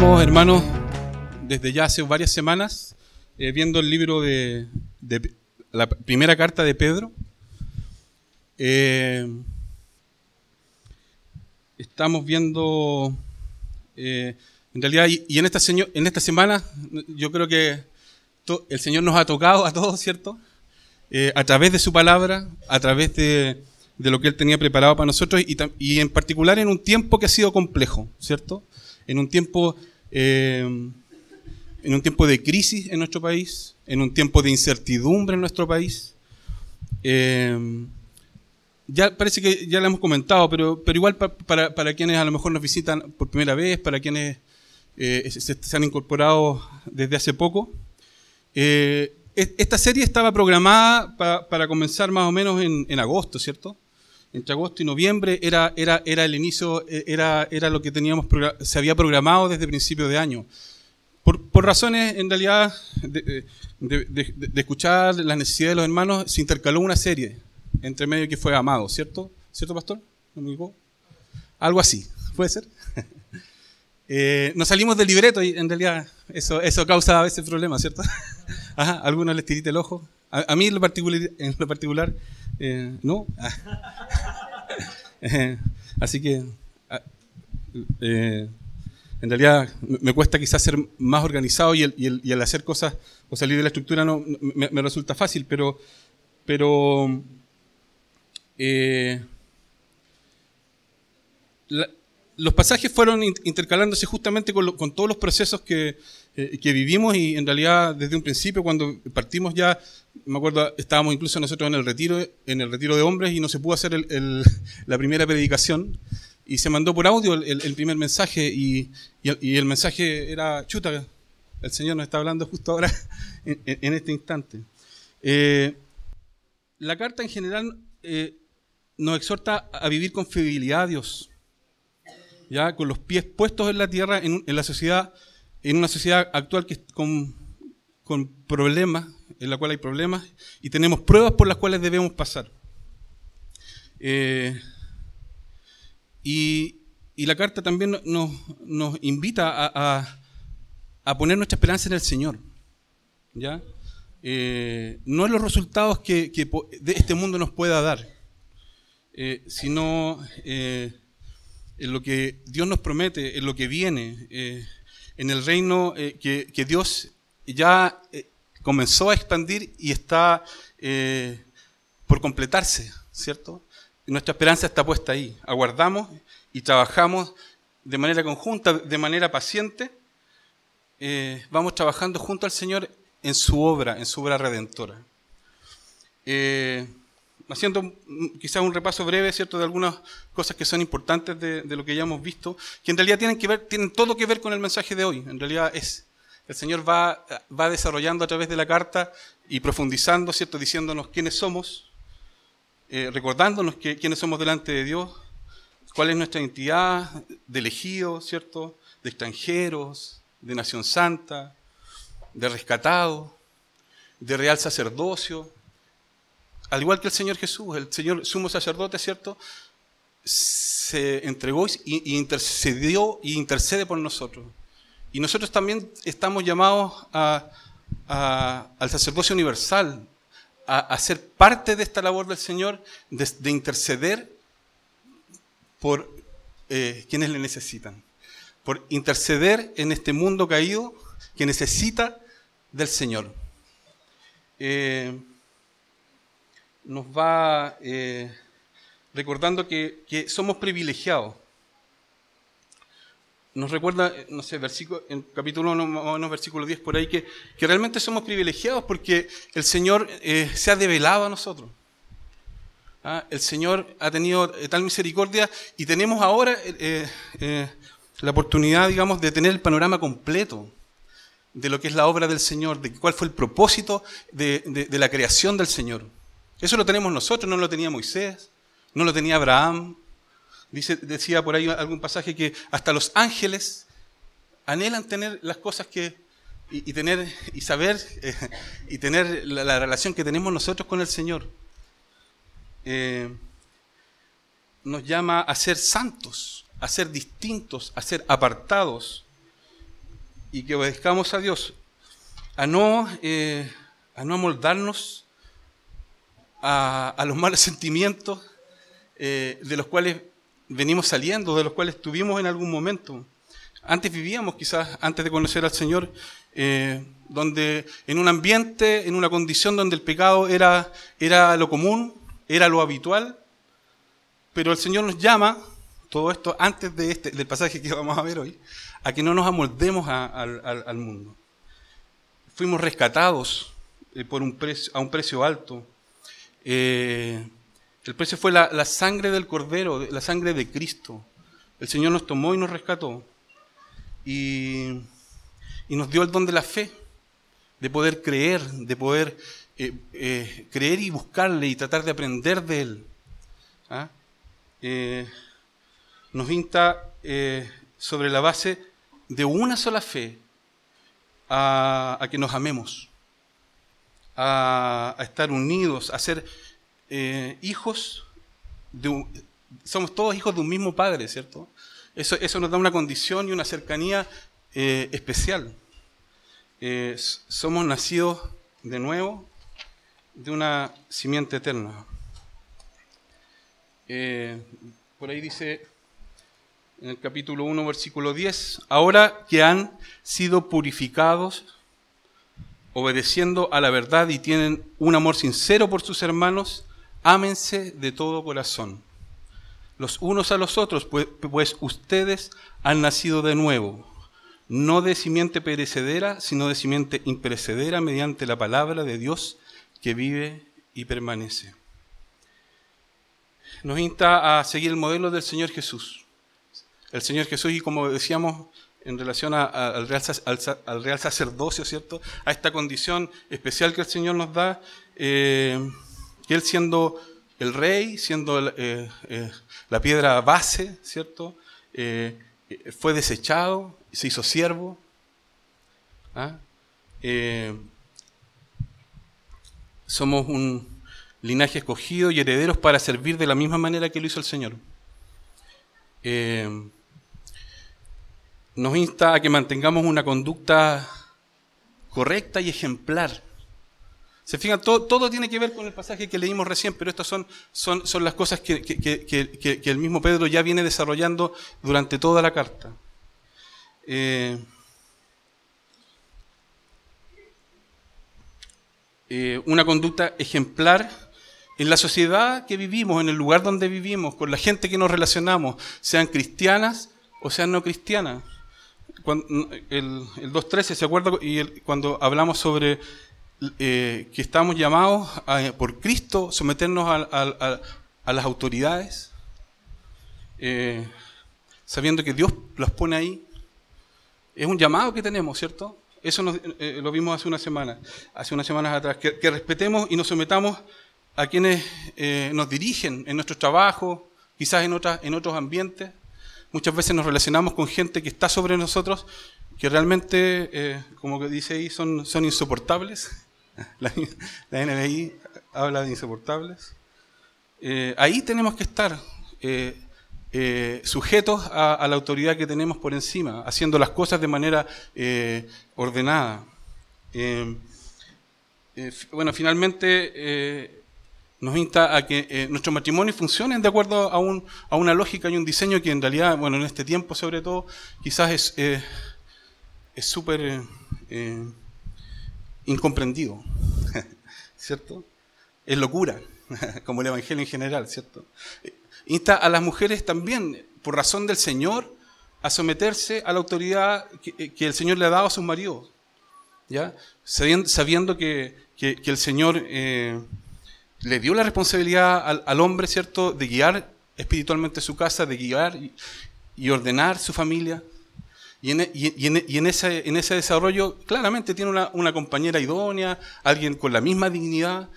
Estamos, hermanos, desde ya hace varias semanas eh, viendo el libro de, de la primera carta de Pedro. Eh, estamos viendo, eh, en realidad, y, y en, esta en esta semana, yo creo que to- el Señor nos ha tocado a todos, ¿cierto? Eh, a través de su palabra, a través de, de lo que Él tenía preparado para nosotros y, y en particular en un tiempo que ha sido complejo, ¿cierto? En un tiempo, eh, en un tiempo de crisis en nuestro país, en un tiempo de incertidumbre en nuestro país. Eh, ya parece que ya lo hemos comentado, pero, pero igual pa- para, para quienes a lo mejor nos visitan por primera vez, para quienes eh, se, se han incorporado desde hace poco, eh, es- esta serie estaba programada pa- para comenzar más o menos en, en agosto, ¿cierto? Entre agosto y noviembre era, era, era el inicio, eh, era, era lo que teníamos se había programado desde principio de año. Por, por razones, en realidad, de, de- escuchar las necesidades de los hermanos, se intercaló una serie entre medio que fue Amado, ¿cierto? ¿Cierto, pastor? Algo así, ¿puede ser? Eh, nos salimos del libreto y en realidad eso, eso causa a veces problemas, ¿cierto? Ajá, algunos les tirita el ojo. A, mí en lo particular, eh, no. Eh, así que, ah, eh, en realidad me cuesta quizás ser más organizado y el, y el- y el hacer cosas o salir de la estructura no, me, resulta fácil, pero, pero los pasajes fueron in- intercalándose justamente con, con todos los procesos que, que vivimos y en realidad desde un principio cuando partimos ya, me acuerdo, estábamos incluso nosotros en el retiro, en el retiro de hombres y no se pudo hacer el- el- la primera predicación y se mandó por audio el, el- primer mensaje y, y y el mensaje era, chuta, el Señor nos está hablando justo ahora, en, en- este instante. Eh, la carta en general eh, nos exhorta a vivir con fidelidad a Dios ya con los pies puestos en la tierra, en, en la sociedad, en una sociedad actual que con, con problemas, en la cual hay problemas, y tenemos pruebas por las cuales debemos pasar. Eh, y, la carta también no- nos, invita a, poner nuestra esperanza en el Señor. ¿ya? Eh, no en los resultados que, de este mundo nos pueda dar, eh, sino en lo que Dios nos promete, en lo que viene, en el reino que, Dios ya comenzó a expandir y está eh, por completarse, ¿cierto? Nuestra esperanza está puesta ahí. Aguardamos y trabajamos de manera conjunta, de manera paciente. eh, vamos trabajando junto al Señor en su obra, en su obra redentora. Eh, haciendo quizás un repaso breve, ¿cierto?, de algunas cosas que son importantes de, de lo que ya hemos visto, que en realidad tienen que ver, tienen todo que ver con el mensaje de hoy. En realidad es, el Señor va, va desarrollando a través de la carta y profundizando, ¿cierto?, diciéndonos quiénes somos, eh, recordándonos que, quiénes somos delante de Dios, cuál es nuestra identidad de elegidos, ¿cierto?, de extranjeros, de nación santa, de rescatados, de real sacerdocio, al igual que el Señor Jesús, el Señor sumo sacerdote, ¿cierto? Se entregó y, y intercedió y intercede por nosotros. Y nosotros también estamos llamados al sacerdocio universal, a, a ser parte de esta labor del Señor, de, de interceder por eh, quienes le necesitan, por interceder en este mundo caído que necesita del Señor. Eh, nos va eh, recordando que somos privilegiados. Nos recuerda, eh, no sé, versículo, en capítulo 1, más o versículo 10 por ahí, que, que realmente somos privilegiados porque el Señor eh, se ha develado a nosotros. ¿Ah? El Señor ha tenido eh, tal misericordia y tenemos ahora eh, eh, eh, la oportunidad, digamos, de tener el panorama completo de lo que es la obra del Señor, de cuál fue el propósito de, de- de la creación del Señor. Eso lo tenemos nosotros, no lo tenía Moisés, no lo tenía Abraham, Dice, decía por ahí algún pasaje que hasta los ángeles anhelan tener las cosas que y, tener y saber eh, y tener la, relación que tenemos nosotros con el Señor. Eh, nos llama a ser santos, a ser distintos, a ser apartados y que obedezcamos a Dios, a no, eh, a no amoldarnos a, a, los malos sentimientos de los cuales venimos saliendo, de los cuales tuvimos en algún momento. Antes vivíamos, quizás antes de conocer al Señor, eh, donde en un ambiente, en una condición donde el pecado era, era lo común, era lo habitual, pero el Señor nos llama, todo esto antes de este, del pasaje que vamos a ver hoy, a que no nos amoldemos al mundo. Fuimos rescatados eh, por un precio, a un precio alto. Eh, el precio fue la, sangre del Cordero, la sangre de Cristo. El Señor nos tomó y nos rescató y, nos dio el don de la fe, de poder creer, de poder eh, eh, creer y buscarle y tratar de aprender de él. ¿Ah? Eh, nos insta sobre la base de una sola fe a, que nos amemos, a, estar unidos, a ser hijos de somos todos hijos de un mismo Padre, ¿cierto? Eso, nos da una condición y una cercanía eh, especial. Eh, somos nacidos de nuevo de una simiente eterna. Eh, por ahí dice en el capítulo 1, versículo 10, ahora que han sido purificados, obedeciendo a la verdad y tienen un amor sincero por sus hermanos, ámense de todo corazón los unos a los otros, pues, pues, ustedes han nacido de nuevo, no de simiente perecedera, sino de simiente imperecedera mediante la palabra de Dios que vive y permanece. Nos insta a seguir el modelo del Señor Jesús. El Señor Jesús, y como decíamos en relación al, real, sacerdocio, ¿cierto? A esta condición especial que el Señor nos da, eh, Él siendo el rey, siendo eh, eh, la piedra base, ¿cierto? Eh, fue desechado, se hizo siervo. ¿ah? somos un linaje escogido y herederos para servir de la misma manera que lo hizo el Señor. nos insta a que mantengamos una conducta correcta y ejemplar se fijan, todo, todo, tiene que ver con el pasaje que leímos recién, pero estas son, son, son las cosas que, el mismo Pedro ya viene desarrollando durante toda la carta. Eh, eh, una conducta ejemplar en la sociedad que vivimos, en el lugar donde vivimos, con la gente que nos relacionamos, sean cristianas o sean no cristianas. el, el 2.13, ¿se acuerda? Y cuando hablamos sobre eh, que estamos llamados por Cristo someternos a, las autoridades, eh, sabiendo que Dios las pone ahí. Es un llamado que tenemos, ¿cierto? Eso eh, lo vimos hace una semana, hace unas semanas atrás, que, respetemos y nos sometamos a quienes nos dirigen en nuestro trabajo, quizás en, otras, en otros ambientes. Muchas veces nos relacionamos con gente que está sobre nosotros, que realmente, como que dice ahí, son, son insoportables la, NBI habla de insoportables. Eh, ahí tenemos que estar eh, eh, sujetos a, la autoridad que tenemos por encima, haciendo las cosas de manera ordenada. bueno, finalmente nos insta a que nuestros matrimonios funcionen de acuerdo a, una lógica y un diseño que en realidad, bueno, en este tiempo sobre todo, quizás es súper incomprendido, ¿cierto? Es locura, como el Evangelio en general, ¿cierto? Insta a las mujeres también, por razón del Señor, a someterse a la autoridad que, el Señor le ha dado a sus maridos, ¿ya? Sabiendo, que, el Señor eh, le dio la responsabilidad al, hombre, ¿cierto?, de guiar espiritualmente su casa, de guiar y ordenar su familia, y en, y, en, ese, en, ese, desarrollo claramente tiene una, compañera idónea, alguien con la misma dignidad,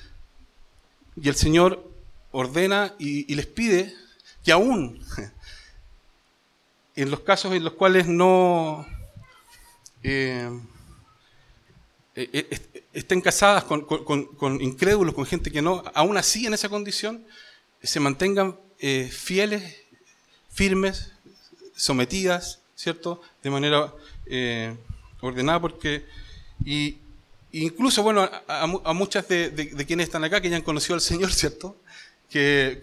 y el Señor ordena y, les pide que aún en los casos en los cuales no eh, eh, eh, est- estén casadas con incrédulos, con gente que no, aún así en esa condición, se mantengan eh, fieles, firmes, sometidas, ¿cierto? De manera eh, ordenada, porque. Y, incluso, bueno, a, a mu- a muchas de, quienes están acá, que ya han conocido al Señor, ¿cierto? Que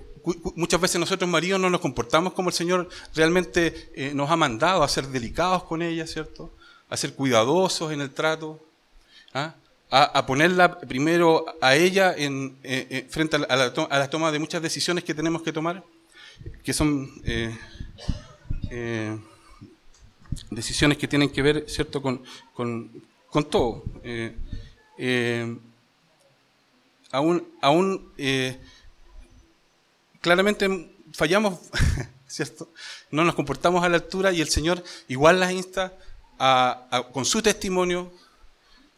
muchas veces nosotros, maridos, no nos comportamos como el Señor realmente eh, nos ha mandado a ser delicados con ella, ¿cierto? A ser cuidadosos en el trato, ¿ah? a, ponerla primero a ella en, eh, eh, frente a la, a la toma de muchas decisiones que tenemos que tomar, que son eh, decisiones que tienen que ver, ¿cierto?, con, con, con todo. Eh, eh, aún, aún eh, claramente fallamos, ¿cierto? No nos comportamos a la altura y el Señor igual las insta a- con su testimonio,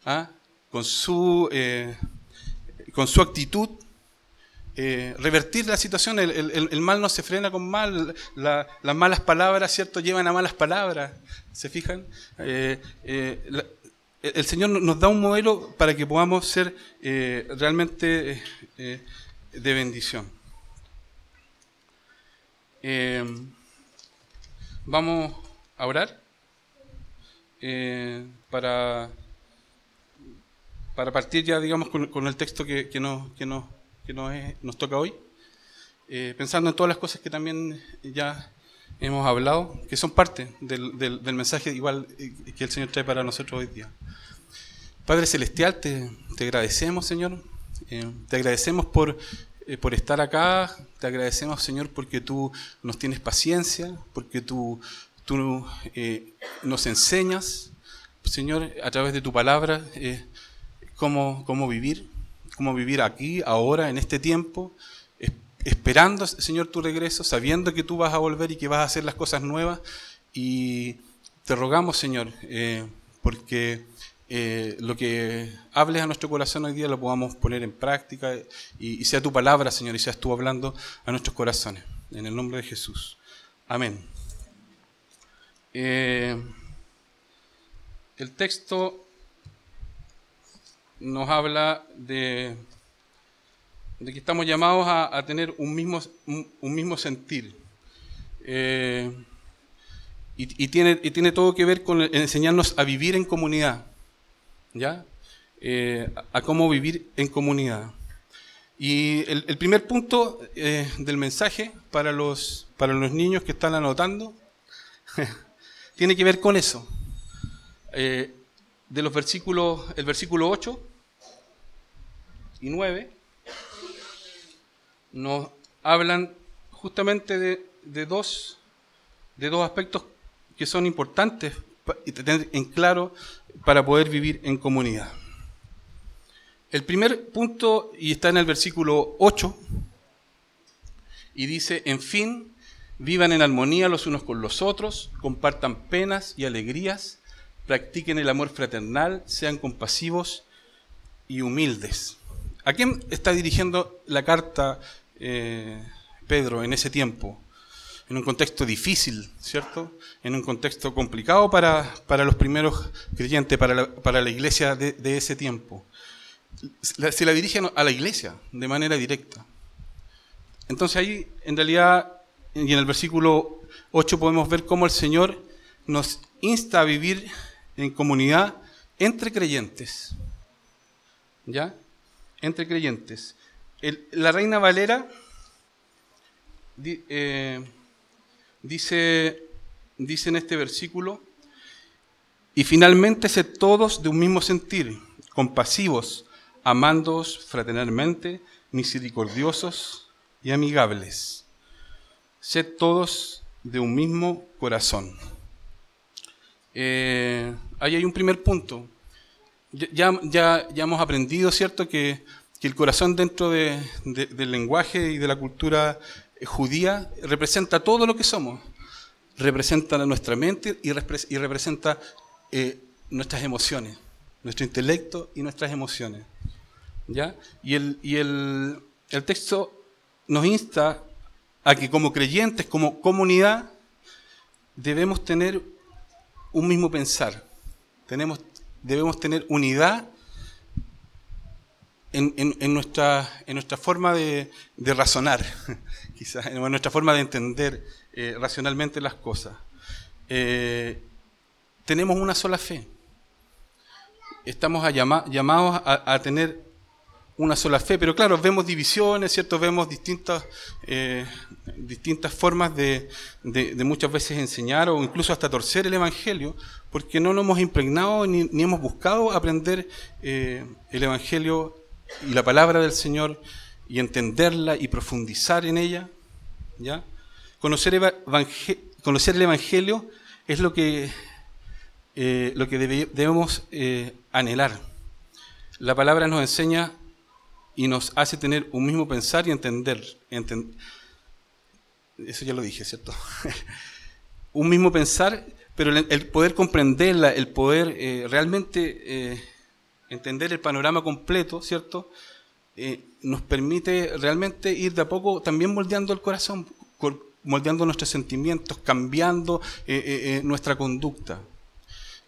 ¿ah? con, su, con su actitud, eh, revertir la situación. El, mal no se frena con mal, la- las malas palabras, ¿cierto?, llevan a malas palabras, ¿se fijan? Eh, eh, el Señor nos da un modelo para que podamos ser realmente de bendición. Vamos a orar para, para partir ya, digamos, con, con el texto que, que nos, que nos, que nos, es- nos toca hoy, Eh, pensando en todas las cosas que también ya hemos hablado, que son parte del, del- del mensaje igual eh, que el Señor trae para nosotros hoy día. Padre Celestial, te, te agradecemos, Señor. Eh, te agradecemos por, eh, por estar acá. Te agradecemos, Señor, porque tú nos tienes paciencia, porque tú, tú eh, nos enseñas, Señor, a través de tu palabra, eh, cómo, cómo vivir, cómo vivir aquí, ahora, en este tiempo, es- esperando, Señor, tu regreso, sabiendo que tú vas a volver y que vas a hacer las cosas nuevas. Y te rogamos, Señor, eh, porque eh, lo que hables a nuestro corazón hoy día lo podamos poner en práctica y, y sea tu palabra, Señor, y seas tú hablando a nuestros corazones. En el nombre de Jesús. Amén. Eh, el texto nos habla de, que estamos llamados a, tener un mismo, un, mismo sentir. Eh, y, tiene, tiene todo que ver con enseñarnos a vivir en comunidad. ¿Ya? Eh, a, cómo vivir en comunidad. Y el, primer punto eh, del mensaje para los, para los niños que están anotando tiene que ver con eso. De los versículos, el versículo 8 y 9 nos hablan justamente de, dos, de dos aspectos que son importantes y tener en claro para poder vivir en comunidad. El primer punto, y está en el versículo 8, y dice, en fin, vivan en armonía los unos con los otros, compartan penas y alegrías, practiquen el amor fraternal, sean compasivos y humildes. ¿A quién está dirigiendo la carta eh, Pedro en ese tiempo? En un contexto difícil, ¿cierto? En un contexto complicado para, para los primeros creyentes, para la, para la iglesia de, de ese tiempo. Se la dirigen a la iglesia de manera directa. Entonces ahí, en realidad, y en el versículo 8 podemos ver cómo el Señor nos insta a vivir en comunidad entre creyentes. ¿Ya? Entre creyentes. La Reina Valera eh, dice, dice en este versículo, y finalmente sed todos de un mismo sentir, compasivos, amándoos fraternalmente, misericordiosos y amigables. Sed todos de un mismo corazón. Eh, ahí hay un primer punto. Ya, ya, ya- hemos aprendido, ¿cierto?, que, que el corazón dentro de- de- del lenguaje y de la cultura eh, judía representa todo lo que somos. Representa nuestra mente y, repre- y representa eh, nuestras emociones, nuestro intelecto y nuestras emociones. ¿Ya? Y, el, y el, el texto nos insta a que como creyentes, como comunidad, debemos tener un mismo pensar, tenemos, debemos tener unidad en, nuestra, forma de, razonar, quizás, en nuestra forma de entender eh, racionalmente las cosas. Eh, tenemos una sola fe. Estamos llamados a, a tener una sola fe, pero claro, vemos divisiones, ¿cierto? Vemos distintas, eh, distintas formas de, de- muchas veces enseñar o incluso hasta torcer el Evangelio, porque no nos hemos impregnado ni, ni hemos buscado aprender eh, el Evangelio y la palabra del Señor y entenderla y profundizar en ella, ¿ya? Conocer, el Evangelio es lo que, eh, lo que debe- debemos anhelar. La palabra nos enseña y nos hace tener un mismo pensar y entender. enten- eso ya lo dije, ¿cierto? un mismo pensar, pero el, el poder comprenderla, el poder eh, realmente eh, entender el panorama completo, ¿cierto? Eh, nos permite realmente ir de a poco también moldeando el corazón, cor- moldeando nuestros sentimientos, cambiando eh, eh, eh, nuestra conducta.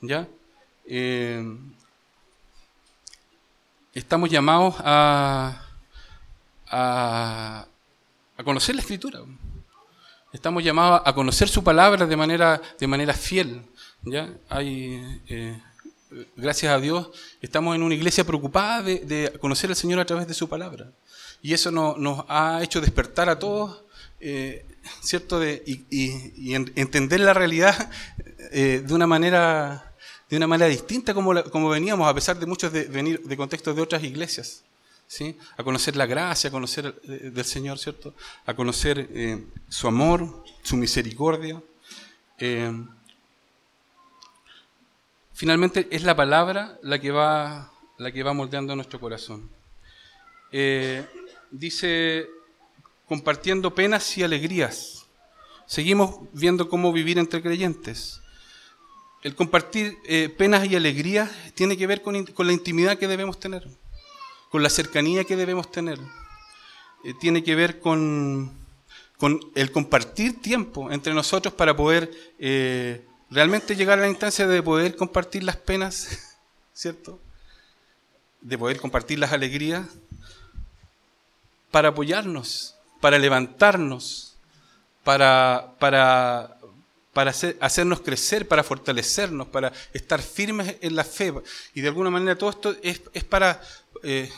¿Ya? Estamos llamados a, a, conocer la escritura. Estamos llamados a conocer su palabra de manera, de manera fiel. ¿ya? Hay, eh, gracias a Dios, estamos en una iglesia preocupada de, de conocer al Señor a través de su palabra. Y eso no- nos ha hecho despertar a todos, eh, ¿cierto? De, y, y- y en- entender la realidad eh, de una manera de una manera distinta como, como veníamos, a pesar de muchos de venir de contextos de otras iglesias. ¿sí? A conocer la gracia, a conocer eh, del Señor, ¿cierto? A conocer eh, su amor, su misericordia. Eh, finalmente es la palabra la que va, la que va moldeando nuestro corazón. Dice, compartiendo penas y alegrías. Seguimos viendo cómo vivir entre creyentes. El compartir eh, penas y alegrías tiene que ver con, la intimidad que debemos tener, con la cercanía que debemos tener. Eh, tiene que ver con, con el compartir tiempo entre nosotros para poder eh, realmente llegar a la instancia de poder compartir las penas, ¿cierto? De poder compartir las alegrías para apoyarnos, para levantarnos, para, para, para hacer- hacernos crecer, para fortalecernos, para estar firmes en la fe. Y de alguna manera todo esto es, para, eh,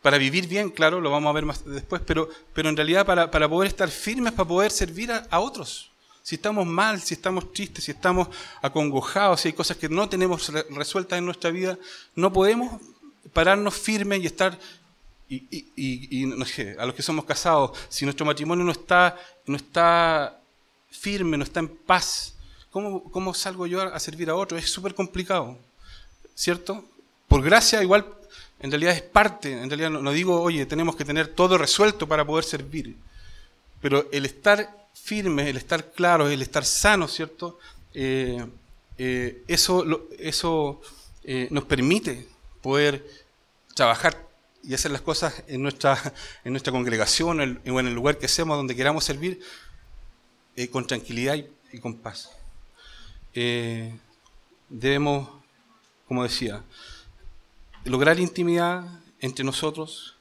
para vivir bien, claro, lo vamos a ver más después, pero, pero en realidad para, para poder estar firmes, para poder servir a, otros. Si estamos mal, si estamos tristes, si estamos acongojados, si hay cosas que no tenemos re- resueltas en nuestra vida, no podemos pararnos firmes y estar y, no sé, a los que somos casados, si nuestro matrimonio no está, no está firme, no está en paz, ¿cómo, cómo salgo yo a servir a otro? Es súper complicado, ¿cierto? Por gracia igual, en realidad es parte, en realidad no, digo, oye, tenemos que tener todo resuelto para poder servir, pero el estar firme, el estar claro, el estar sano, ¿cierto? Eh, eh, eso eso eh, nos permite poder trabajar y hacer las cosas en nuestra, en nuestra congregación o en el lugar que seamos, donde queramos servir, eh, con tranquilidad y, con paz. Eh, debemos, como decía, lograr intimidad entre nosotros,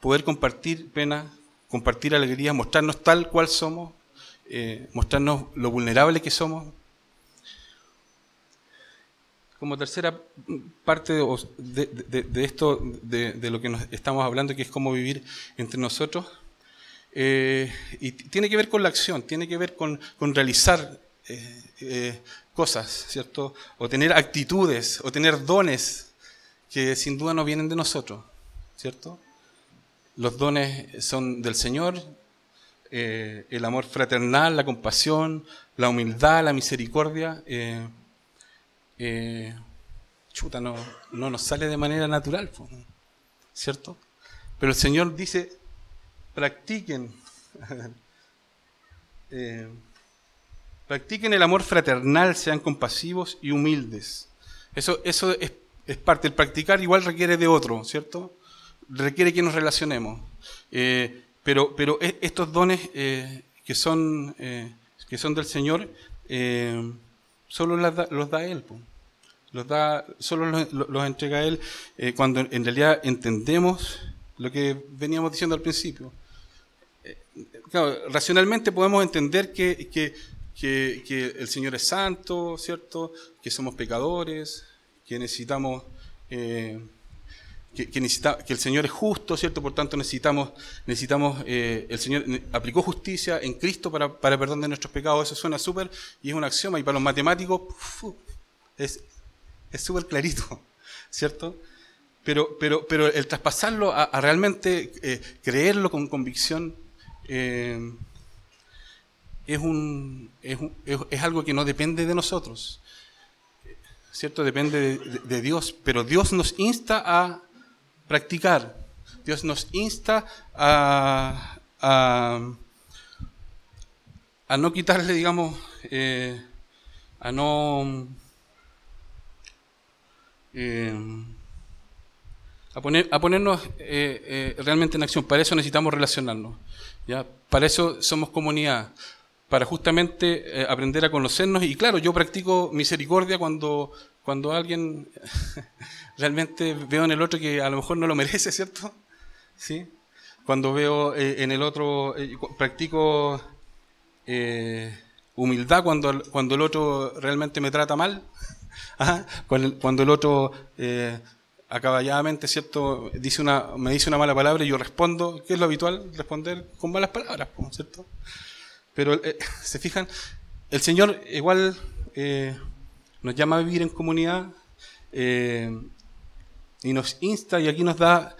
poder compartir pena, compartir alegría, mostrarnos tal cual somos, eh, mostrarnos lo vulnerables que somos, como tercera parte de, de- esto, de, de lo que nos estamos hablando, que es cómo vivir entre nosotros, eh, y tiene que ver con la acción, tiene que ver con, con realizar eh, eh, cosas, ¿cierto? O tener actitudes, o tener dones que sin duda no vienen de nosotros, ¿cierto? Los dones son del Señor, el amor fraternal, la compasión, la humildad, la misericordia. chuta, no, no nos sale de manera natural, ¿cierto? Pero el Señor dice, practiquen, eh, practiquen el amor fraternal, sean compasivos y humildes. Eso, eso es, parte, el practicar igual requiere de otro, ¿cierto? Requiere que nos relacionemos. Eh, pero, pero e- estos dones eh, que, son, que son del Señor, solo los da Él. Los da, solo los, los entrega Él cuando en realidad entendemos lo que veníamos diciendo al principio. Racionalmente podemos entender que, que, que- el Señor es santo, ¿cierto? Que somos pecadores, que necesitamos... eh, que, necesita- que el Señor es justo, ¿cierto? Por tanto necesitamos, necesitamos eh, el Señor aplicó justicia en Cristo para, para perdón de nuestros pecados. Eso suena súper y es un axioma. Y para los matemáticos fu, es súper clarito, ¿cierto? Pero, pero, pero el traspasarlo a, a realmente eh, creerlo con convicción eh, es, un, es, es- algo que no depende de nosotros. ¿cierto? Depende de, Dios, pero Dios nos insta a practicar, Dios nos insta a, a, a no quitarle, digamos, eh, a no... eh, a, poner, a ponernos realmente en acción. Para eso necesitamos relacionarnos. Para eso somos comunidad. Para justamente eh, aprender a conocernos. Y claro, yo practico misericordia cuando, cuando alguien realmente veo en el otro que a lo mejor no lo merece, ¿cierto? ¿Sí? Cuando veo eh, en el otro, eh, practico humildad cuando, cuando el otro realmente me trata mal. Ajá, Cuando el, otro acaballadamente, ¿cierto? Dice una, me dice una mala palabra y yo respondo, ¿qué es lo habitual? Responder con malas palabras, ¿cierto? Pero, eh, ¿se fijan? El Señor igual eh, nos llama a vivir en comunidad eh, y nos insta y aquí nos da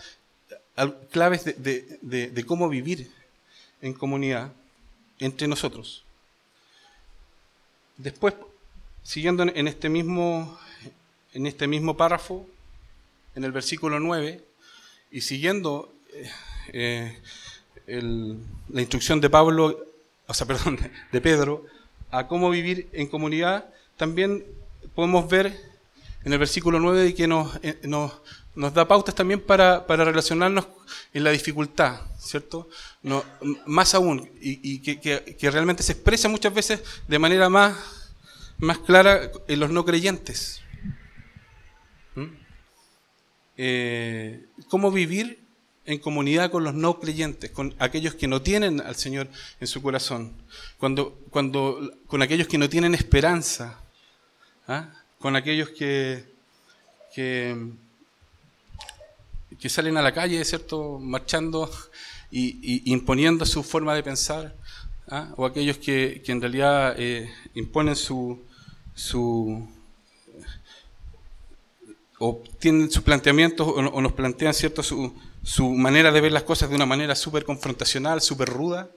claves de, de- cómo vivir en comunidad entre nosotros. Después, siguiendo en en este mismo, en este mismo párrafo, en el versículo 9, y siguiendo eh, eh, el- la instrucción de Pablo, o sea, perdón, de Pedro, a cómo vivir en comunidad, también podemos ver en el versículo 9 de que nos, eh, nos, nos da pautas también para, para relacionarnos en la dificultad, ¿cierto? No, más aún, y, y que, que- que realmente se expresa muchas veces de manera más, más clara en los no creyentes. ¿Mm? Eh, ¿Cómo vivir en comunidad con los no creyentes, con aquellos que no tienen al Señor en su corazón? Cuando, cuando, con aquellos que no tienen esperanza, ¿ah? con aquellos que, que, que salen a la calle, ¿cierto? Marchando y, y imponiendo su forma de pensar, ¿ah? o aquellos que, que en realidad eh, imponen su, su o tienen sus planteamientos o, o nos plantean cierto su, su manera de ver las cosas de una manera súper confrontacional, súper ruda.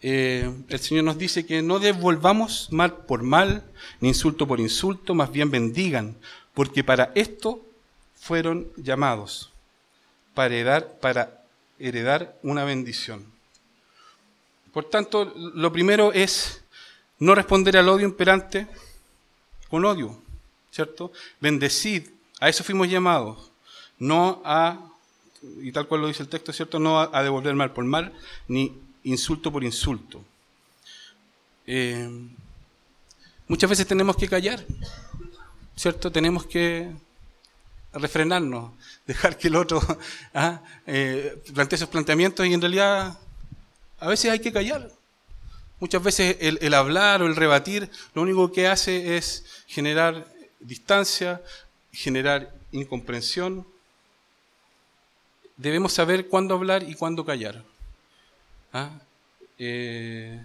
Eh, el Señor nos dice que no devolvamos mal por mal, ni insulto por insulto, más bien bendigan, porque para esto fueron llamados, para heredar, para heredar una bendición. Por tanto, lo primero es no responder al odio imperante con odio, ¿cierto? Bendecid, a eso fuimos llamados, no a, y tal cual lo dice el texto, ¿cierto? No a, devolver mal por mal, ni insulto por insulto. Eh, muchas veces tenemos que callar, ¿cierto? Tenemos que refrenarnos, dejar que el otro ah, eh, plantee sus planteamientos y en realidad a veces hay que callar. Muchas veces el hablar o el rebatir lo único que hace es generar distancia, generar incomprensión. Debemos saber cuándo hablar y cuándo callar. ¿Ah? Eh,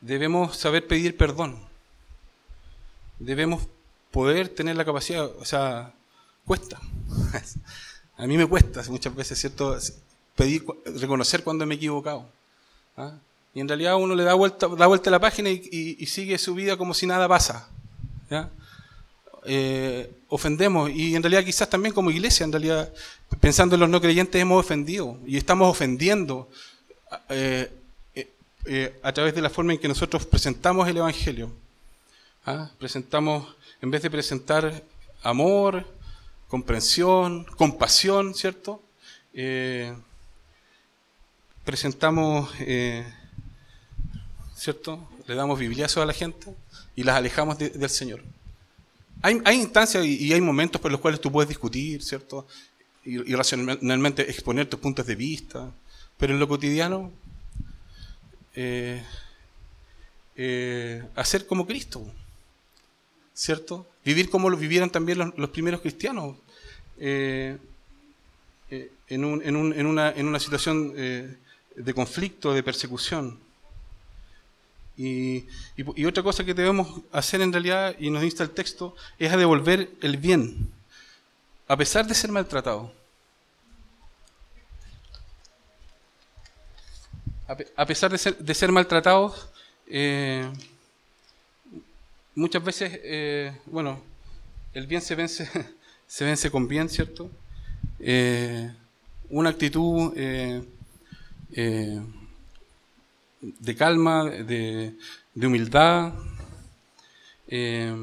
debemos saber pedir perdón. Debemos poder tener la capacidad, o sea, cuesta. A mí me cuesta muchas veces, ¿cierto? Pedir, reconocer cuando me he equivocado. ¿Ah? Y en realidad uno le da vuelta, da vuelta a la página y, sigue su vida como si nada pasa. ¿ya? Eh, ofendemos y en realidad quizás también como iglesia, en realidad pensando en los no creyentes hemos ofendido y estamos ofendiendo eh, eh, a través de la forma en que nosotros presentamos el Evangelio. ¿Ah? Presentamos, en vez de presentar amor, comprensión, compasión, ¿cierto? Presentamos, ¿cierto? le damos bibliazos a la gente y las alejamos de- del Señor. Hay, hay instancias y, hay momentos por los cuales tú puedes discutir, ¿cierto? Y, racionalmente exponer tus puntos de vista, pero en lo cotidiano, eh, eh, hacer como Cristo, ¿cierto? Vivir como lo vivieron también los, primeros cristianos, eh, en, un- en un- en una, situación de conflicto, de persecución. Y, otra cosa que debemos hacer en realidad, y nos insta el texto, es a devolver el bien, a pesar de ser maltratado. A, pe- a pesar de ser, maltratados, eh, muchas veces, eh, bueno, el bien se vence, se vence con bien, ¿cierto? Eh, una actitud de calma, de, de humildad, eh,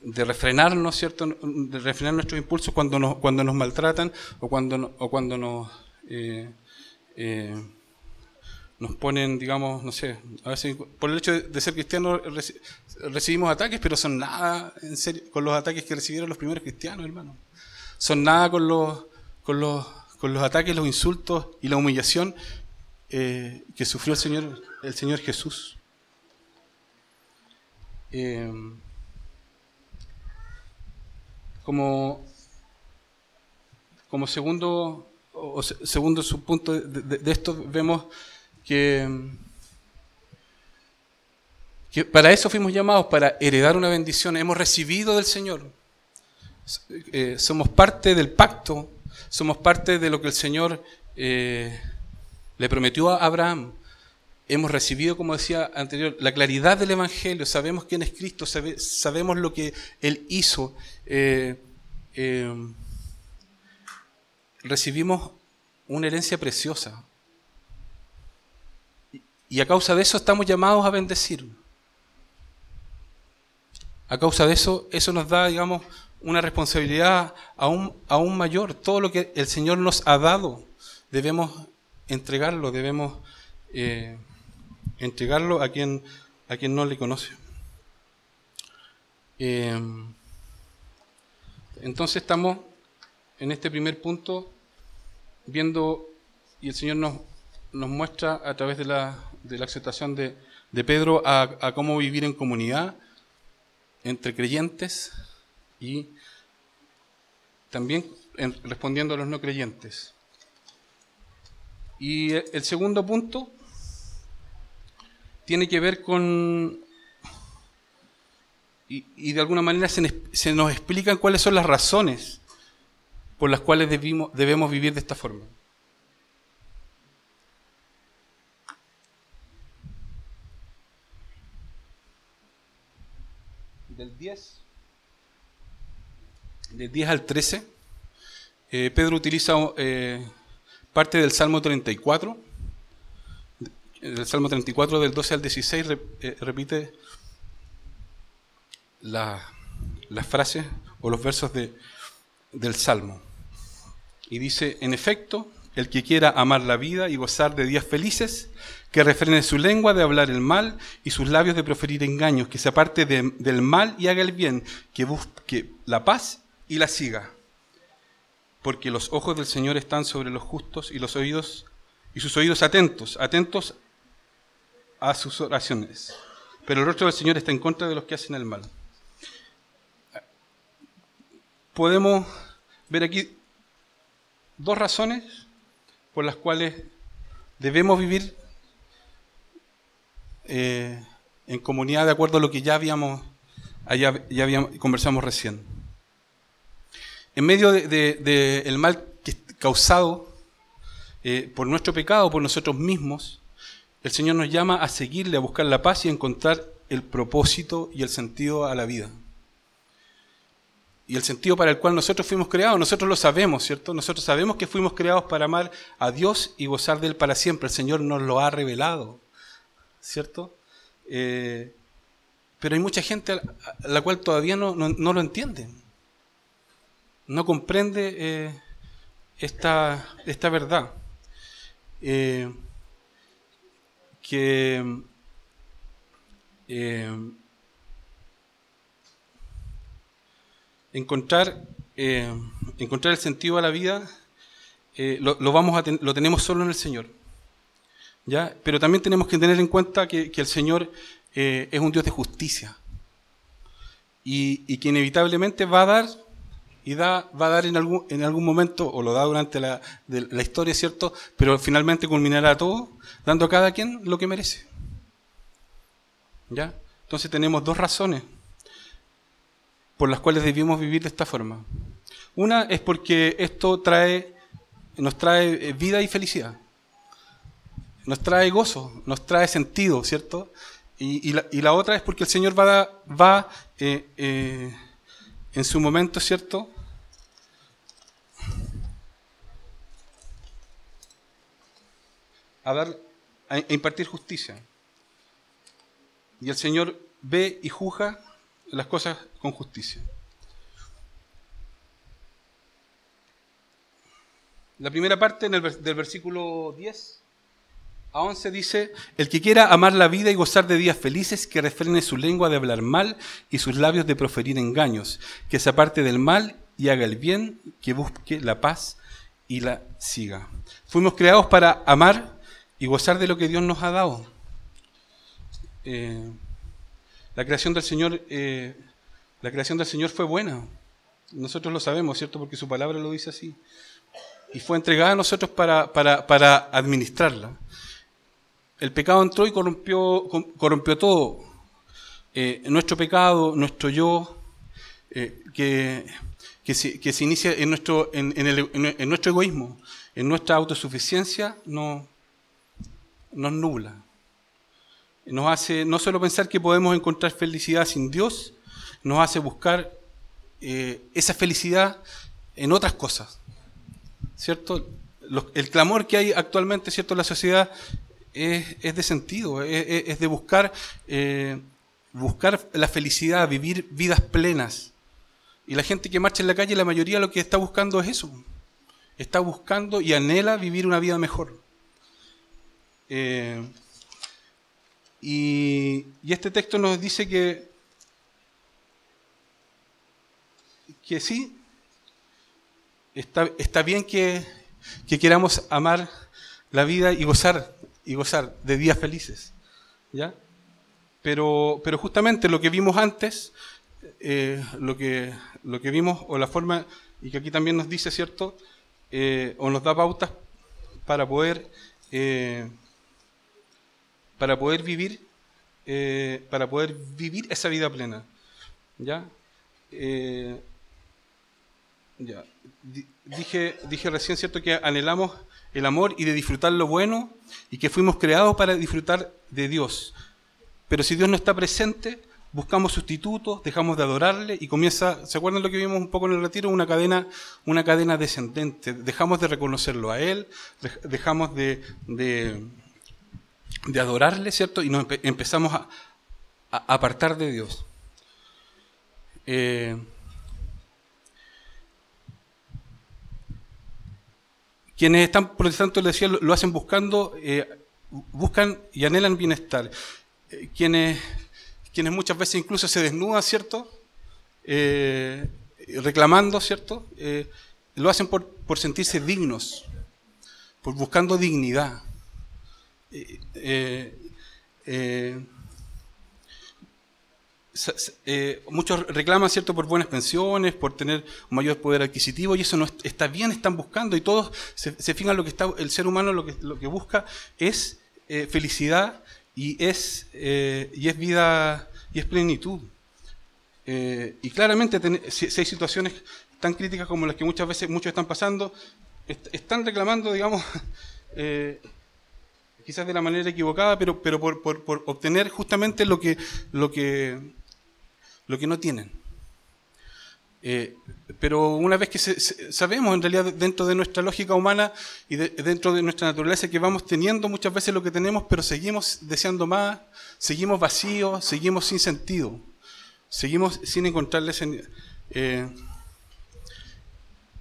de refrenarnos, ¿cierto? De refrenar nuestros impulsos cuando nos, cuando nos maltratan o cuando, o cuando nos, eh, eh, nos ponen, digamos, no sé, a veces por el hecho de, ser cristianos reci- recibimos ataques, pero son nada en serio, con los ataques que recibieron los primeros cristianos, hermano. Son nada con los, con los, con los ataques, los insultos y la humillación eh, que sufrió el Señor, el Señor Jesús. Eh, como, como segundo, o se- segundo subpunto de, esto, vemos que, para eso fuimos llamados, para heredar una bendición. Hemos recibido del Señor. Eh, somos parte del pacto, somos parte de lo que el Señor le prometió a Abraham. Hemos recibido, como decía anterior, la claridad del Evangelio, sabemos quién es Cristo, sabe- sabemos lo que Él hizo. eh, eh, recibimos una herencia preciosa. Y- Y a causa de eso estamos llamados a bendecir. A causa de eso, eso nos da, digamos, una responsabilidad aún, aún mayor. Todo lo que el Señor nos ha dado, debemos entregarlo, debemos eh, entregarlo a quien, a quien no le conoce. Eh, entonces estamos en este primer punto viendo, y el Señor nos, nos muestra a través de la, de la exhortación de, de Pedro a, cómo vivir en comunidad entre creyentes y también en- respondiendo a los no creyentes. Y el segundo punto tiene que ver con, y, y de alguna manera se, se nos explican cuáles son las razones por las cuales debimos- debemos vivir de esta forma. Del 10, del 10 al 13, eh, Pedro utiliza eh, parte del Salmo 34, el Salmo 34 del 12 al 16 re- eh, repite la- las frases o los versos de, del Salmo. Y dice, en efecto, el que quiera amar la vida y gozar de días felices, que refrene su lengua de hablar el mal y sus labios de proferir engaños, que se aparte de- del mal y haga el bien, que busque la paz y la siga. Porque los ojos del Señor están sobre los justos y los oídos y sus oídos atentos, atentos a sus oraciones. Pero el rostro del Señor está en contra de los que hacen el mal. Podemos ver aquí dos razones por las cuales debemos vivir eh, en comunidad de acuerdo a lo que ya habíamos, allá- ya habíamos conversamos recién. En medio del de, de- el mal causado eh, por nuestro pecado, por nosotros mismos, el Señor nos llama a seguirle, a buscar la paz y a encontrar el propósito y el sentido a la vida. Y el sentido para el cual nosotros fuimos creados, nosotros lo sabemos, ¿cierto? Nosotros sabemos que fuimos creados para amar a Dios y gozar de Él para siempre. El Señor nos lo ha revelado, ¿cierto? Eh, pero hay mucha gente a la cual todavía no, no- no lo entiende, no comprende eh, esta, esta verdad. Eh, que eh, encontrar, encontrar el sentido a la vida lo, vamos a lo tenemos solo en el Señor. ¿ya? Pero también tenemos que tener en cuenta que, el Señor es un Dios de justicia y, y que inevitablemente va a dar y da, va a dar en algún, en algún momento, o lo da durante la, la historia, ¿cierto? Pero finalmente culminará todo dando a cada quien lo que merece. ¿Ya? Entonces tenemos dos razones por las cuales debimos vivir de esta forma. Una es porque esto trae, nos trae eh, vida y felicidad. Nos trae gozo, nos trae sentido, ¿cierto? Y, la, otra es porque el Señor va, va eh, eh, en su momento, ¿cierto? A dar, a impartir justicia. Y el Señor ve y juzga las cosas con justicia. La primera parte del versículo 10 a 11 dice, el que quiera amar la vida y gozar de días felices, que refrene su lengua de hablar mal y sus labios de proferir engaños, que se aparte del mal y haga el bien, que busque la paz y la siga. Fuimos creados para amar y gozar de lo que Dios nos ha dado. Eh, la creación del Señor, eh, la creación del Señor fue buena. Nosotros lo sabemos, ¿cierto? Porque su palabra lo dice así. Y fue entregada a nosotros para, para, para administrarla. El pecado entró y corrompió, corrompió todo. Eh, nuestro pecado, nuestro yo, que, que, se, que se inicia en nuestro, en, en el- en nuestro egoísmo, en nuestra autosuficiencia, no, nos nubla. Nos hace no solo pensar que podemos encontrar felicidad sin Dios, nos hace buscar eh, esa felicidad en otras cosas. ¿Cierto? Los- el clamor que hay actualmente, ¿cierto?, en la sociedad es, es de sentido, es, es- de buscar, eh, buscar la felicidad, vivir vidas plenas. Y la gente que marcha en la calle, la mayoría lo que está buscando es eso. Está buscando y anhela vivir una vida mejor. Eh, y, este texto nos dice que, que sí, está, está bien que, que queramos amar la vida y gozar, y gozar de días felices. ¿ya? Pero, pero justamente lo que vimos antes, eh, lo, que, lo que vimos, o la forma, y que aquí también nos dice, ¿cierto? Eh, o nos da pautas para poder, para poder vivir, eh, para poder vivir esa vida plena. ¿Ya? Eh, ya. Di- Dije, dije recién, ¿cierto?, que anhelamos el amor y de disfrutar lo bueno y que fuimos creados para disfrutar de Dios. Pero si Dios no está presente, buscamos sustitutos, dejamos de adorarle y comienza, ¿se acuerdan lo que vimos un poco en el retiro? Una cadena, una cadena descendente. Dejamos de reconocerlo a Él, dej- dejamos de, de, de adorarle, ¿cierto? Y nos empe- empezamos a, apartar de Dios. Eh, quienes están protestantes, le decía, lo, lo hacen buscando, eh, buscan y anhelan bienestar. Eh, quienes, quienes muchas veces incluso se desnudan, ¿cierto? Reclamando, ¿cierto? Lo hacen por, por sentirse dignos, por buscando dignidad. Eh, eh, eh, muchos reclaman cierto por buenas pensiones, por tener un mayor poder adquisitivo y eso no es- está bien, están buscando y todos se, se fijan lo que está el ser humano lo que, lo que busca es felicidad y es y es vida y es plenitud. Y claramente si, hay situaciones tan críticas como las que muchas veces muchos están pasando, est- están reclamando, digamos, quizás de la manera equivocada, pero, pero por, por- obtener justamente lo que, lo que, lo que no tienen. Eh, pero una vez que sabemos en realidad dentro de nuestra lógica humana y de- dentro de nuestra naturaleza que vamos teniendo muchas veces lo que tenemos, pero seguimos deseando más, seguimos vacíos, seguimos sin sentido, seguimos sin encontrarle sen- eh,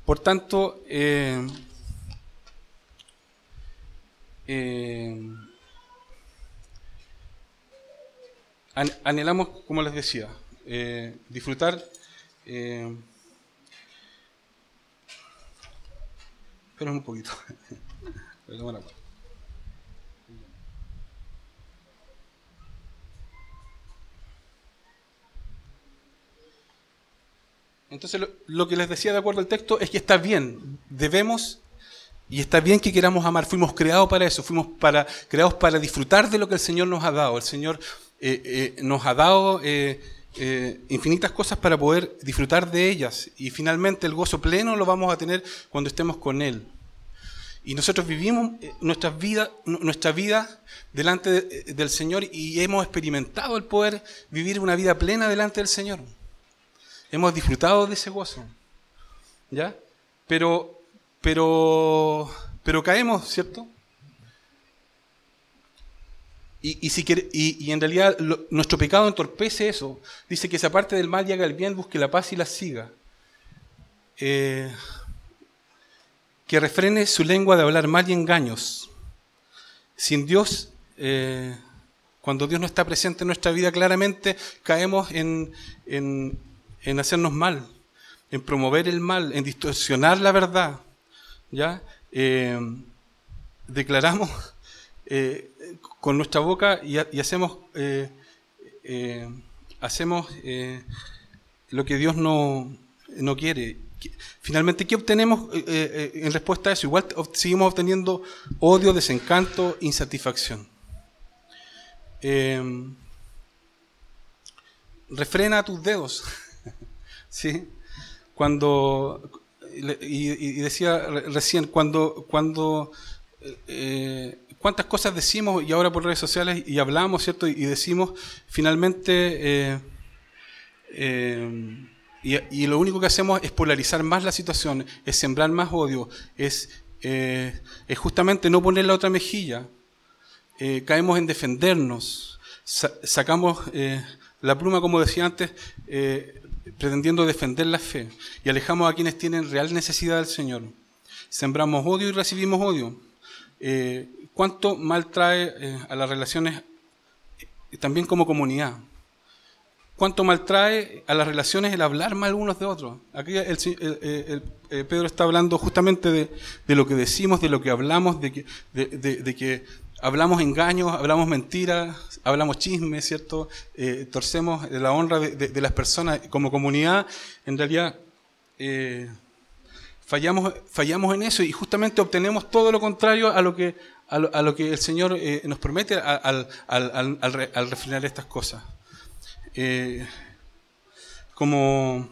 por tanto, eh, eh, an- anhelamos, como les decía, eh, disfrutar. Eh, esperen un poquito. Entonces, lo, lo que les decía de acuerdo al texto es que está bien, debemos y está bien que queramos amar, fuimos creados para eso, fuimos para, creados para disfrutar de lo que el Señor nos ha dado. El Señor eh, eh, nos ha dado eh, eh, infinitas cosas para poder disfrutar de ellas y finalmente el gozo pleno lo vamos a tener cuando estemos con Él. Y nosotros vivimos eh, nuestras vidas, nu- nuestra vida delante de- del Señor y hemos experimentado el poder vivir una vida plena delante del Señor. Hemos disfrutado de ese gozo. ¿Ya? Pero, pero, pero caemos, ¿cierto? Y, si y- en realidad nuestro pecado entorpece eso. Dice que se aparte del mal y haga el bien, busque la paz y la siga. Eh, que refrene su lengua de hablar mal y engaños. Sin Dios, eh, cuando Dios no está presente en nuestra vida, claramente caemos en, en- en hacernos mal, en promover el mal, en distorsionar la verdad. ¿ya? Eh, declaramos eh, con nuestra boca y, ha- y hacemos, eh, eh, hacemos lo que Dios no, no quiere. ¿Qué- Finalmente, ¿qué obtenemos en respuesta a eso? Igual seguimos obteniendo odio, desencanto, insatisfacción. Refrena tus dedos. ¿Sí? Cuando, y, decía re- recién, cuando, cuando cuántas cosas decimos y ahora por redes sociales y hablamos, ¿cierto? Y decimos, finalmente, eh, eh, y, lo único que hacemos es polarizar más la situación, es sembrar más odio, es, eh, justamente no poner la otra mejilla. Caemos en defendernos, sa- sacamos la pluma, como decía antes, pretendiendo defender la fe y alejamos a quienes tienen real necesidad del Señor. Sembramos odio y recibimos odio. Eh, ¿Cuánto mal trae eh, a las relaciones eh, también como comunidad? ¿Cuánto mal trae a las relaciones el hablar mal unos de otros? Aquí eh, Pedro está hablando justamente de, lo que decimos, de lo que hablamos, de que, hablamos engaños, hablamos mentiras, hablamos chismes, ¿cierto? Torcemos la honra de las personas como comunidad. En realidad, eh, fallamos, fallamos en eso y justamente obtenemos todo lo contrario a lo que, a lo, que el Señor eh, nos promete al, al, al, al re- al refrenar estas cosas. Eh, como,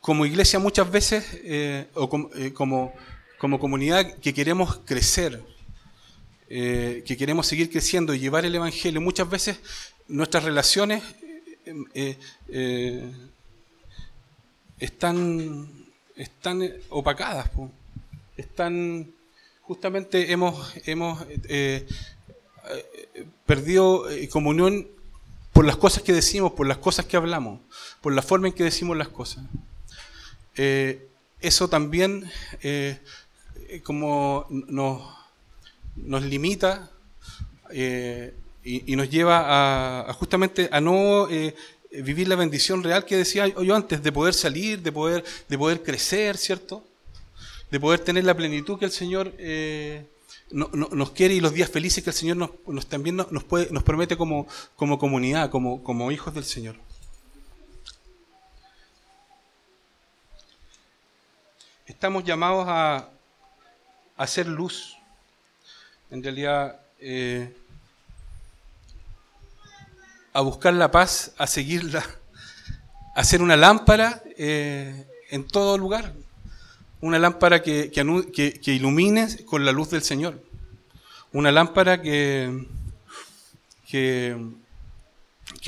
como iglesia muchas veces, eh, o como, como, comunidad que queremos crecer, que queremos seguir creciendo y llevar el Evangelio, muchas veces nuestras relaciones están, están eh, opacadas, están justamente hemos, hemos eh, eh, perdido eh, comunión por las cosas que decimos, por las cosas que hablamos, por la forma en que decimos las cosas. Eso también como nos, nos limita y, nos lleva a, justamente a no vivir la bendición real que decía yo antes, de poder salir, de poder, de poder crecer, ¿cierto? De poder tener la plenitud que el Señor eh, no- no- nos quiere y los días felices que el Señor nos, también nos, nos puede, nos promete como, como comunidad, como, como hijos del Señor. Estamos llamados a, a hacer luz. En realidad, eh, a buscar la paz, a seguirla, a hacer una lámpara eh, en todo lugar. Una lámpara que, ilumine con la luz del Señor. Una lámpara que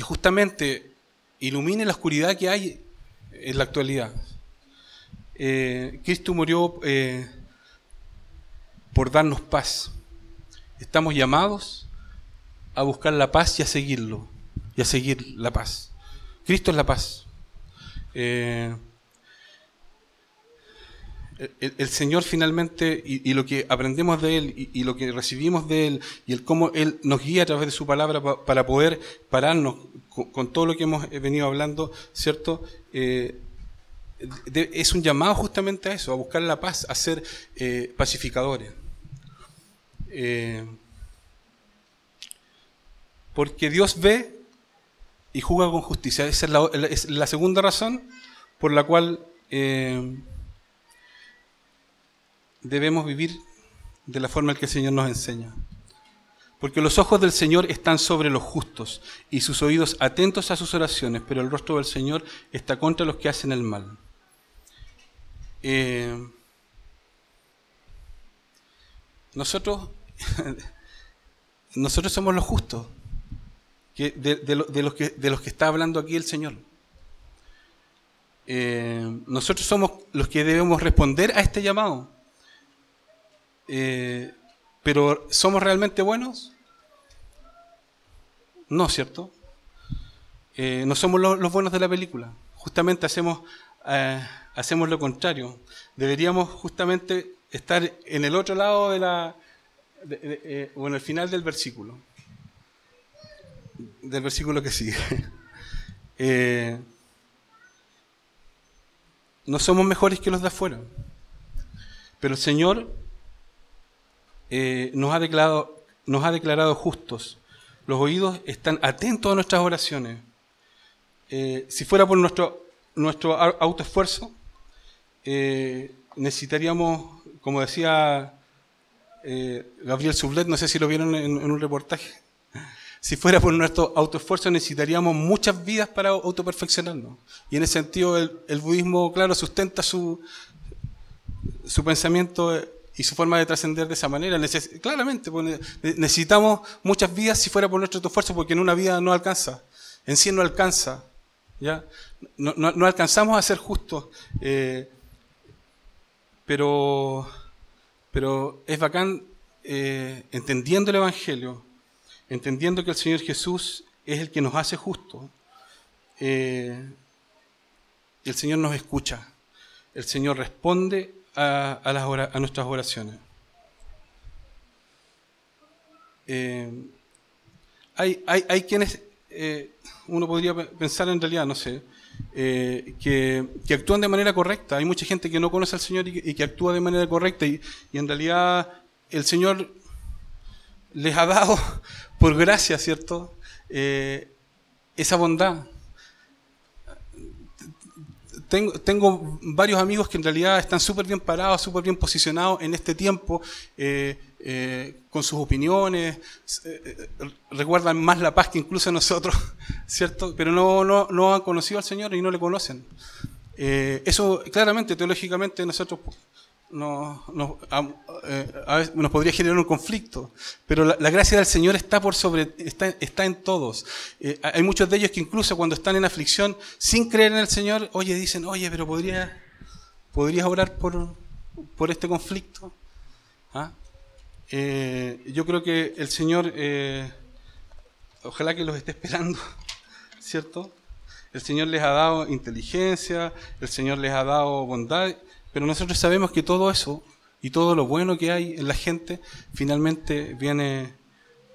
justamente ilumine la oscuridad que hay en la actualidad. Eh, Cristo murió eh, por darnos paz. Estamos llamados a buscar la paz y a seguirlo, y a seguir la paz. Cristo es la paz. Eh, el, Señor finalmente, y, lo que aprendemos de Él, y, lo que recibimos de Él, y el cómo Él nos guía a través de su palabra pa- para poder pararnos con, todo lo que hemos venido hablando, ¿cierto? Eh, es un llamado justamente a eso, a buscar la paz, a ser eh, pacificadores. Porque Dios ve y juzga con justicia. Esa es la, segunda razón por la cual eh, debemos vivir de la forma en que el Señor nos enseña. Porque los ojos del Señor están sobre los justos y sus oídos atentos a sus oraciones, pero el rostro del Señor está contra los que hacen el mal. Eh, nosotros, nosotros somos los justos de, de lo- de los que, está hablando aquí el Señor. Eh, nosotros somos los que debemos responder a este llamado. Eh, pero ¿somos realmente buenos? No, ¿cierto? Eh, no somos lo- los buenos de la película. Justamente hacemos, hacemos lo contrario. Deberíamos justamente estar en el otro lado de la... o en el final del versículo. Del versículo que sigue. Eh, no somos mejores que los de afuera. Pero el Señor eh, nos, ha declarado, nos ha declarado justos. Los oídos están atentos a nuestras oraciones. Eh, si fuera por nuestro, nuestro au- autoesfuerzo, necesitaríamos, como decía Gabriel Sublet, no sé si lo vieron en un reportaje, si fuera por nuestro autoesfuerzo necesitaríamos muchas vidas para autoperfeccionarnos. Y en ese sentido el, budismo, claro, sustenta su, su pensamiento eh, y su forma de trascender de esa manera. Claramente, pues, ne- necesitamos muchas vidas si fuera por nuestro esfuerzo, porque en una vida no alcanza, en sí no alcanza. ¿ya? No alcanzamos a ser justos, eh, pero, pero es bacán eh, entendiendo el Evangelio, entendiendo que el Señor Jesús es el que nos hace justos. eh, el Señor nos escucha, el Señor responde a, a las a nuestras oraciones. Eh, hay, hay, hay quienes, eh, uno podría pe- pensar en realidad, no sé, que, que actúan de manera correcta. Hay mucha gente que no conoce al Señor y que, y que actúa de manera correcta y, y en realidad el Señor les ha dado por gracia, ¿cierto? Eh, esa bondad. Tengo, tengo varios amigos que en realidad están súper bien parados, súper bien posicionados en este tiempo, eh, eh, con sus opiniones, eh, recuerdan más la paz que incluso nosotros, ¿cierto? Pero no, no, no han conocido al Señor y no le conocen. Eso claramente, teológicamente, nosotros no, no- a, eh, nos podría generar un conflicto, pero la, gracia del Señor está por sobre, está, está en todos. Eh, hay muchos de ellos que incluso cuando están en aflicción, sin creer en el Señor, oye, dicen, oye, pero podría, podrías orar por, por este conflicto. ¿Ah? Eh, yo creo que el Señor, ojalá que los esté esperando, ¿cierto? El Señor les ha dado inteligencia, el Señor les ha dado bondad, pero nosotros sabemos que todo eso y todo lo bueno que hay en la gente finalmente viene,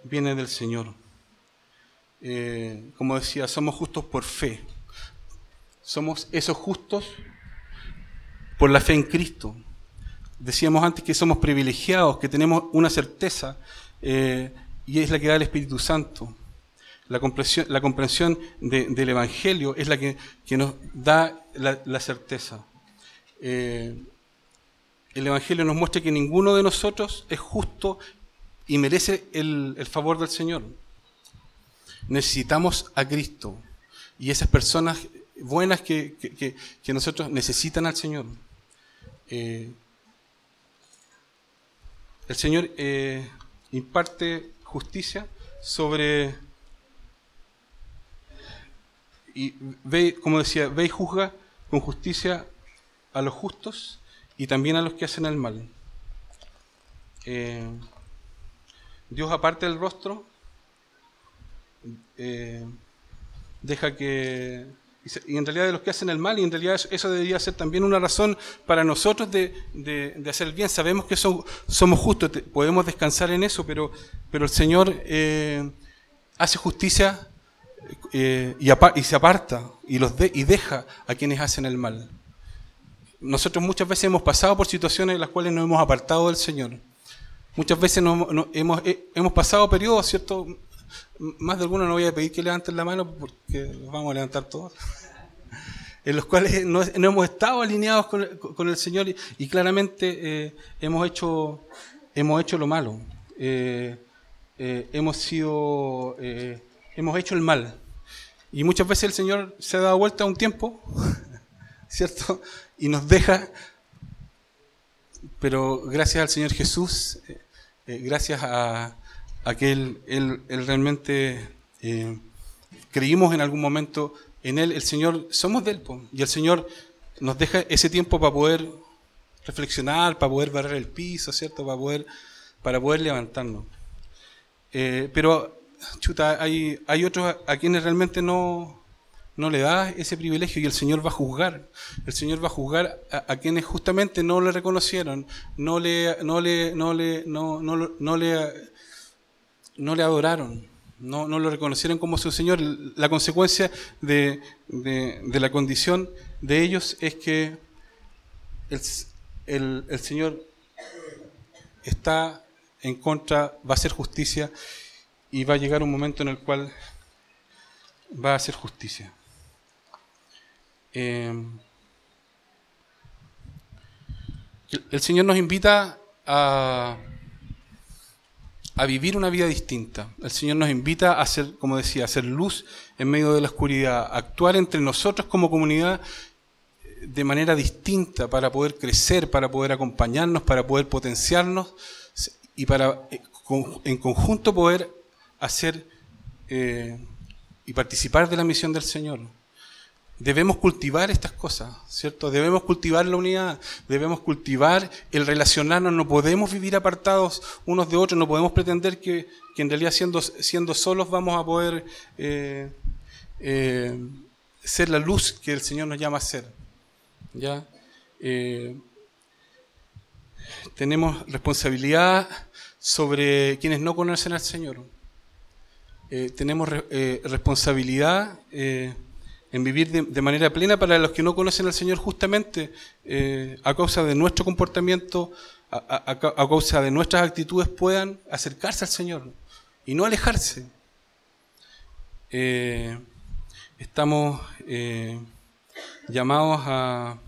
viene del Señor. Eh, como decía, somos justos por fe. Somos esos justos por la fe en Cristo. Decíamos antes que somos privilegiados, que tenemos una certeza, eh, y es la que da el Espíritu Santo. La comprensión, la comprensión de- del Evangelio es la que, nos da la certeza. Eh, el Evangelio nos muestra que ninguno de nosotros es justo y merece el, favor del Señor. Necesitamos a Cristo y esas personas buenas que nosotros necesitan al Señor. Eh, el Señor eh, imparte justicia sobre y ve, como decía, ve y juzga con justicia a los justos y también a los que hacen el mal. Eh, Dios aparte el rostro, eh, deja que, y en realidad de los que hacen el mal, y en realidad eso, debería ser también una razón para nosotros de, de- hacer el bien. Sabemos que so- somos justos, podemos descansar en eso, pero, pero el Señor eh, hace justicia y, y se aparta y, los de- y deja a quienes hacen el mal. Nosotros muchas veces hemos pasado por situaciones en las cuales nos hemos apartado del Señor. Muchas veces nos- nos- hemos, eh, hemos pasado periodos, ¿cierto? Más de alguno no voy a pedir que levanten la mano porque los vamos a levantar todos. En los cuales no, no hemos estado alineados con con el Señor y, y claramente eh, hemos, hecho, hemos hecho lo malo. Eh, eh, hemos sido, eh, hemos hecho el mal. Y muchas veces el Señor se ha dado vuelta un tiempo, ¿cierto? Y nos deja, pero gracias al Señor Jesús, eh, eh, gracias a, a que Él, realmente eh, creímos en algún momento en Él, el Señor, somos de Él, y el Señor nos deja ese tiempo para poder reflexionar, para poder barrer el piso, ¿cierto? Para poder, para poder levantarnos. Pero, chuta, hay, hay otros a quienes realmente no, no le da ese privilegio y el Señor va a juzgar. El Señor va a juzgar a, quienes justamente no le reconocieron, no le, no le, no le, no, le, no le adoraron, no, no lo reconocieron como su Señor. La consecuencia de, de- la condición de ellos es que el- el Señor está en contra, va a hacer justicia y va a llegar un momento en el cual va a hacer justicia. Eh, el- Señor nos invita a, a vivir una vida distinta. El Señor nos invita a hacer, como decía, a hacer luz en medio de la oscuridad, a actuar entre nosotros como comunidad de manera distinta para poder crecer, para poder acompañarnos, para poder potenciarnos y para eh, en conjunto poder hacer eh, y participar de la misión del Señor. Debemos cultivar estas cosas, ¿cierto? Debemos cultivar la unidad, debemos cultivar el relacionarnos, no podemos vivir apartados unos de otros, no podemos pretender que, que en realidad siendo, siendo solos vamos a poder eh, eh, ser la luz que el Señor nos llama a ser. ¿ya? Eh, tenemos responsabilidad sobre quienes no conocen al Señor. Tenemos re- responsabilidad en vivir de, manera plena para los que no conocen al Señor justamente eh, a causa de nuestro comportamiento, a, a- a ca- a causa de nuestras actitudes puedan acercarse al Señor y no alejarse. Eh, estamos eh, llamados a,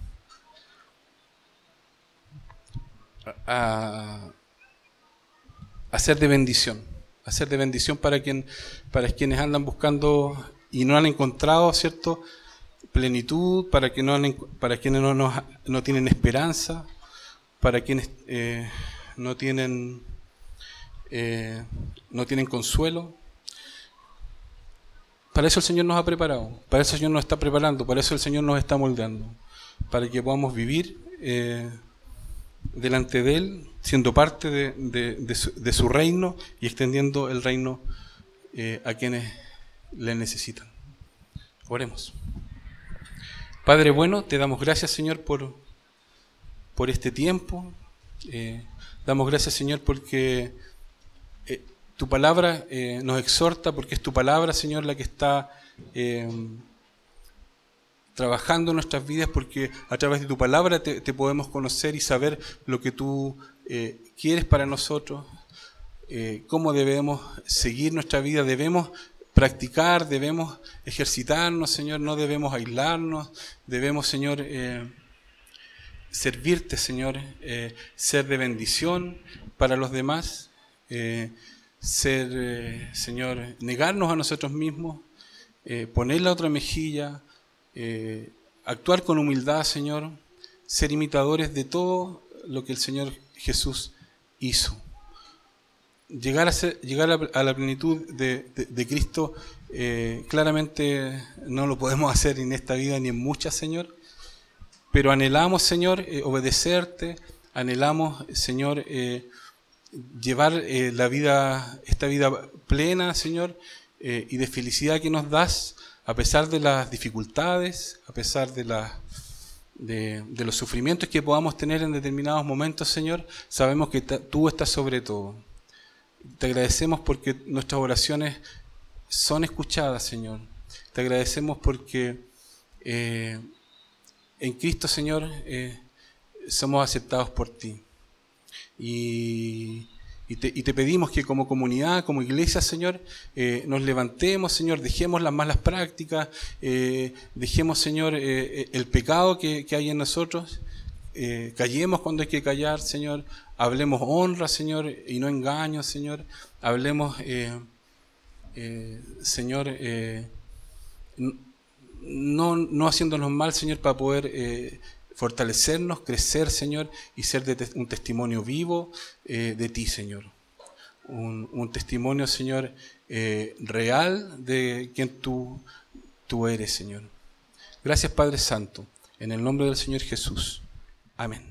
a, a ser de bendición, a ser de bendición para, quien, para quienes andan buscando y no han encontrado, ¿cierto? Plenitud, para, que no han para quienes no, nos- no tienen esperanza, para quienes eh, no, tienen, eh, no tienen consuelo. Para eso el Señor nos ha preparado, para eso el Señor nos está preparando, para eso el Señor nos está moldeando, para que podamos vivir eh, delante de Él, siendo parte de, de- de su, de su reino y extendiendo el reino eh, a quienes le necesitan. Oremos. Padre bueno, te damos gracias Señor por, por este tiempo. Eh, damos gracias Señor porque eh, tu palabra eh, nos exhorta, porque es tu palabra Señor la que está... eh, trabajando nuestras vidas porque a través de tu palabra te, podemos conocer y saber lo que tú quieres para nosotros, cómo debemos seguir nuestra vida, debemos practicar, debemos ejercitarnos, Señor, no debemos aislarnos, debemos, Señor, eh, servirte, Señor, eh, ser de bendición para los demás, eh, ser, Señor, negarnos a nosotros mismos, poner la otra mejilla, actuar con humildad, Señor, ser imitadores de todo lo que el Señor Jesús hizo. Llegar a, la plenitud de, Cristo, eh, claramente no lo podemos hacer en esta vida ni en muchas, Señor, pero anhelamos, Señor, eh, obedecerte, anhelamos, Señor, eh, llevar la vida, esta vida plena, Señor, y de felicidad que nos das A pesar de las dificultades, a pesar de, de, los sufrimientos que podamos tener en determinados momentos, Señor, sabemos que tú estás sobre todo. Te agradecemos porque nuestras oraciones son escuchadas, Señor. Te agradecemos porque eh, en Cristo, Señor, eh, somos aceptados por ti. Y, te, pedimos que como comunidad, como iglesia, Señor, eh, nos levantemos, Señor, dejemos las malas prácticas, dejemos, Señor, el pecado que, que hay en nosotros, callemos cuando hay que callar, Señor, hablemos honra, Señor, y no engaños, Señor, hablemos, eh, eh, Señor, eh, no, no haciéndonos mal, Señor, para poder fortalecernos, crecer, Señor, y ser un testimonio vivo de ti, Señor. Un, un testimonio, Señor, real de quien tú, tú eres, Señor. Gracias, Padre Santo, en el nombre del Señor Jesús. Amén.